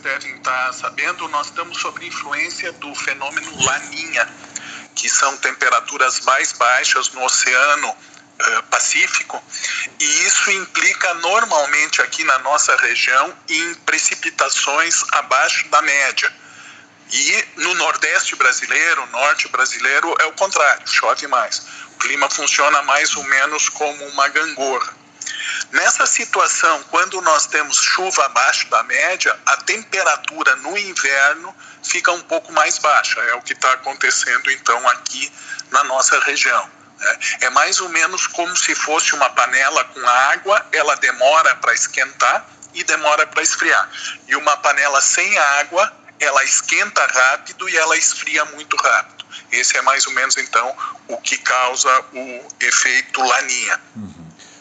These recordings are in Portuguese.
devem estar sabendo, nós estamos sob influência do fenômeno Laninha, que são temperaturas mais baixas no Oceano uh, Pacífico, e isso implica normalmente aqui na nossa região em precipitações abaixo da média. E no Nordeste brasileiro, Norte brasileiro, é o contrário, chove mais. O clima funciona mais ou menos como uma gangorra. Nessa situação, quando nós temos chuva abaixo da média, a temperatura no inverno fica um pouco mais baixa. É o que está acontecendo então aqui na nossa região. Né? É mais ou menos como se fosse uma panela com água, ela demora para esquentar e demora para esfriar. E uma panela sem água, ela esquenta rápido e ela esfria muito rápido. Esse é mais ou menos então o que causa o efeito laninha. Uhum.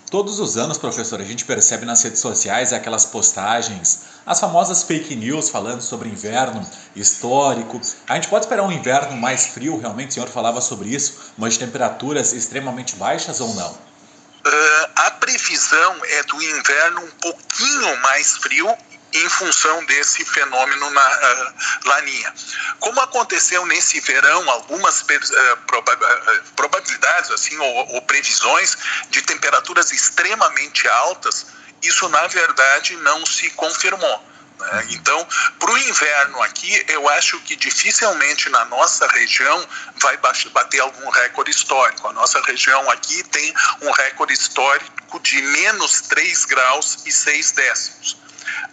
Todos os anos, professor, a gente percebe nas redes sociais aquelas postagens, as famosas fake news falando sobre inverno histórico. A gente pode esperar um inverno mais frio, realmente o senhor falava sobre isso, mas temperaturas extremamente baixas ou não? Uh, a previsão é do inverno um pouquinho mais frio em função desse fenômeno na uh, laninha. Como aconteceu nesse verão, algumas uh, proba uh, probabilidades assim ou, ou, previsões de temperaturas extremamente altas, isso na verdade não se confirmou. Né? Então, para o inverno aqui, eu acho que dificilmente na nossa região vai bater algum recorde histórico. A nossa região aqui tem um recorde histórico de menos 3 graus e 6 décimos.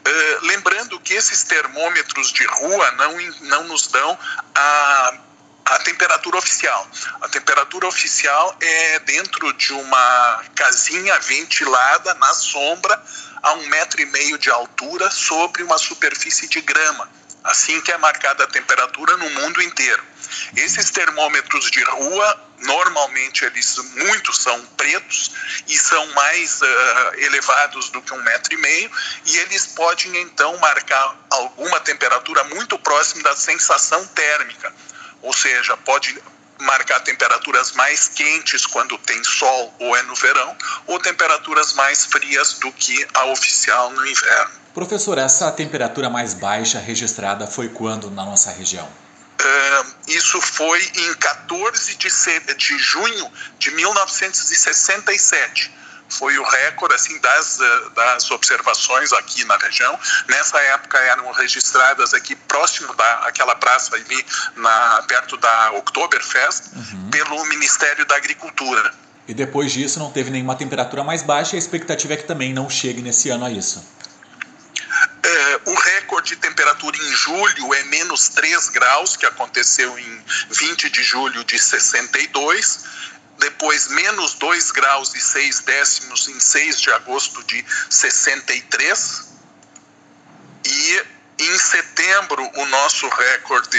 Uh, lembrando que esses termômetros de rua não, não nos dão a, a temperatura oficial. A temperatura oficial é dentro de uma casinha ventilada na sombra a um metro e meio de altura sobre uma superfície de grama. Assim que é marcada a temperatura no mundo inteiro. Esses termômetros de rua, normalmente eles muitos são pretos e são mais uh, elevados do que um metro e meio e eles podem então marcar alguma temperatura muito próxima da sensação térmica, ou seja, pode marcar temperaturas mais quentes quando tem sol ou é no verão, ou temperaturas mais frias do que a oficial no inverno. Professor, essa temperatura mais baixa registrada foi quando na nossa região? Uh, isso foi em 14 de, de junho de 1967 foi o recorde assim das, das observações aqui na região. Nessa época eram registradas aqui próximo da aquela praça ali na perto da Oktoberfest uhum. pelo Ministério da Agricultura. E depois disso não teve nenhuma temperatura mais baixa e a expectativa é que também não chegue nesse ano a isso. Recorde de temperatura em julho é menos 3 graus, que aconteceu em 20 de julho de 62. Depois, menos 2 graus e 6 décimos em 6 de agosto de 63. E em setembro, o nosso recorde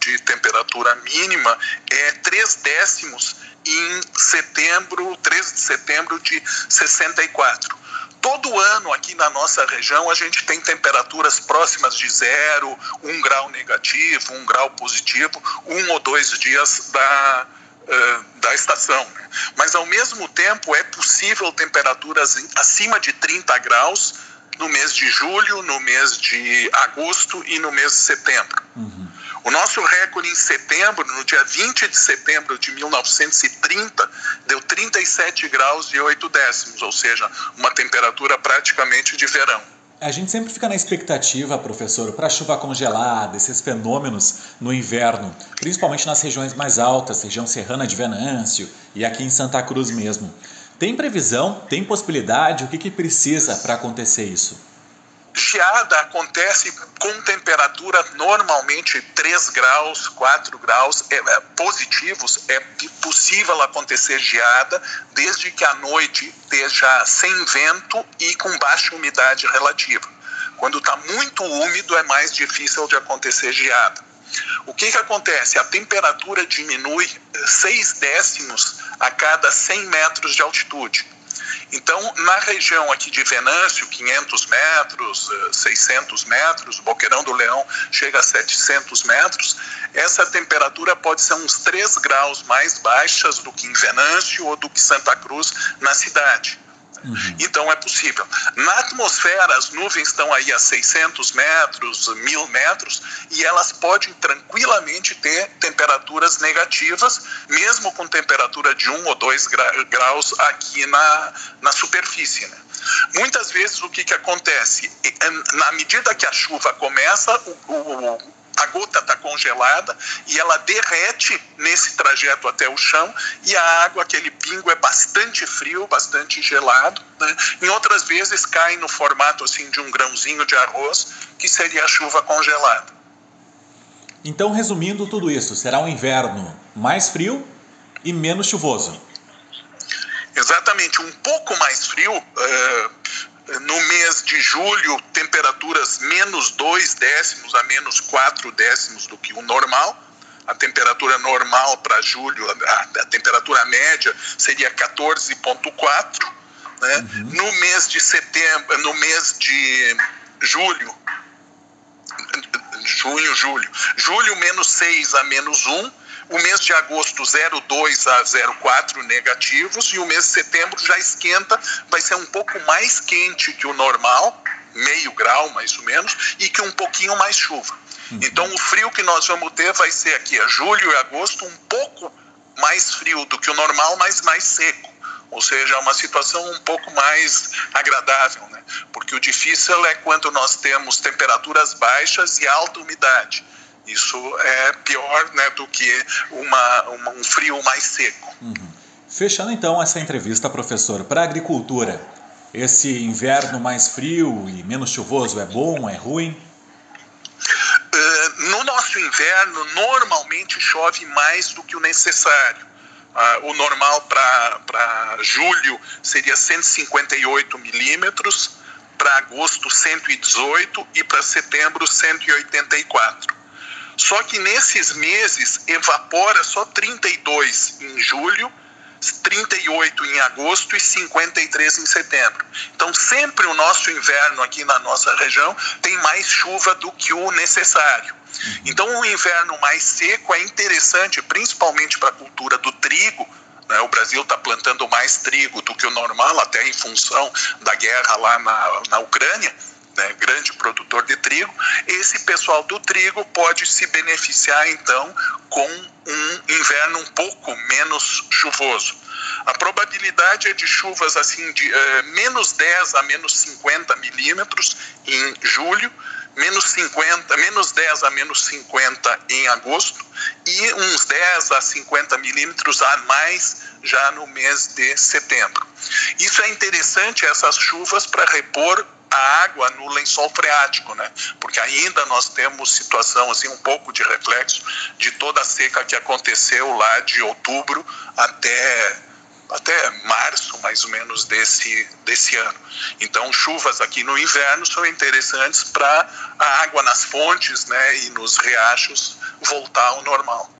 de temperatura mínima é 3 décimos em setembro, 13 de setembro de 64 todo ano aqui na nossa região a gente tem temperaturas próximas de zero, um grau negativo, um grau positivo, um ou dois dias da, uh, da estação. Né? Mas ao mesmo tempo é possível temperaturas acima de 30 graus no mês de julho, no mês de agosto e no mês de setembro. Uhum. O nosso recorde em setembro, no dia 20 de setembro de 1930, deu 37 graus e 8 décimos, ou seja, uma temperatura praticamente de verão. A gente sempre fica na expectativa, professor, para chuva congelada, esses fenômenos no inverno, principalmente nas regiões mais altas, região serrana de Venâncio e aqui em Santa Cruz mesmo. Tem previsão? Tem possibilidade? O que, que precisa para acontecer isso? Geada acontece com temperatura normalmente 3 graus, 4 graus é, é, positivos. É possível acontecer geada desde que a noite esteja sem vento e com baixa umidade relativa. Quando está muito úmido, é mais difícil de acontecer geada. O que, que acontece? A temperatura diminui 6 décimos a cada 100 metros de altitude. Então, na região aqui de Venâncio, 500 metros, 600 eh, metros, Boqueirão do Leão chega a 700 metros, essa temperatura pode ser uns 3 graus mais baixas do que em Venâncio ou do que Santa Cruz na cidade. Uhum. Então é possível. Na atmosfera, as nuvens estão aí a 600 metros, 1000 metros, e elas podem tranquilamente ter temperaturas negativas, mesmo com temperatura de 1 ou 2 graus aqui na, na superfície. Né? Muitas vezes o que, que acontece? Na medida que a chuva começa, o, o a gota está congelada e ela derrete nesse trajeto até o chão e a água, aquele pingo é bastante frio, bastante gelado. Né? Em outras vezes cai no formato assim de um grãozinho de arroz, que seria a chuva congelada. Então, resumindo tudo isso, será um inverno mais frio e menos chuvoso. Exatamente, um pouco mais frio. Uh, no mês de julho, temperaturas menos 2 décimos a menos 4 décimos do que o normal. A temperatura normal para julho, a, a, temperatura média seria 14,4. Né? Uhum. No mês de setembro, no mês de julho, junho, julho, julho menos 6 a menos 1 o mês de agosto 0,2 a 0,4 negativos e o mês de setembro já esquenta, vai ser um pouco mais quente que o normal, meio grau mais ou menos, e que um pouquinho mais chuva. Uhum. Então o frio que nós vamos ter vai ser aqui a julho e agosto um pouco mais frio do que o normal, mas mais seco. Ou seja, é uma situação um pouco mais agradável, né? Porque o difícil é quando nós temos temperaturas baixas e alta umidade. Isso é pior né, do que uma, uma, um frio mais seco. Uhum. Fechando então essa entrevista, professor, para a agricultura, esse inverno mais frio e menos chuvoso é bom, é ruim? Uh, no nosso inverno, normalmente chove mais do que o necessário. Uh, o normal para julho seria 158 milímetros, para agosto 118 e para setembro 184. Só que nesses meses evapora só 32 em julho, 38 em agosto e 53 em setembro. Então, sempre o nosso inverno aqui na nossa região tem mais chuva do que o necessário. Então, o inverno mais seco é interessante, principalmente para a cultura do trigo. Né? O Brasil está plantando mais trigo do que o normal, até em função da guerra lá na, na Ucrânia né, grande produtor de trigo, esse pessoal do trigo pode se beneficiar então com um inverno um pouco menos chuvoso. A probabilidade é de chuvas assim de uh, menos 10 a menos 50 milímetros em julho, menos 50, menos 10 a menos 50 em agosto e uns 10 a 50 milímetros a mais já no mês de setembro. Isso é interessante, essas chuvas, para repor a água no lençol freático, né? Porque ainda nós temos situação assim um pouco de reflexo de toda a seca que aconteceu lá de outubro até até março mais ou menos desse desse ano. Então chuvas aqui no inverno são interessantes para a água nas fontes, né, e nos riachos voltar ao normal.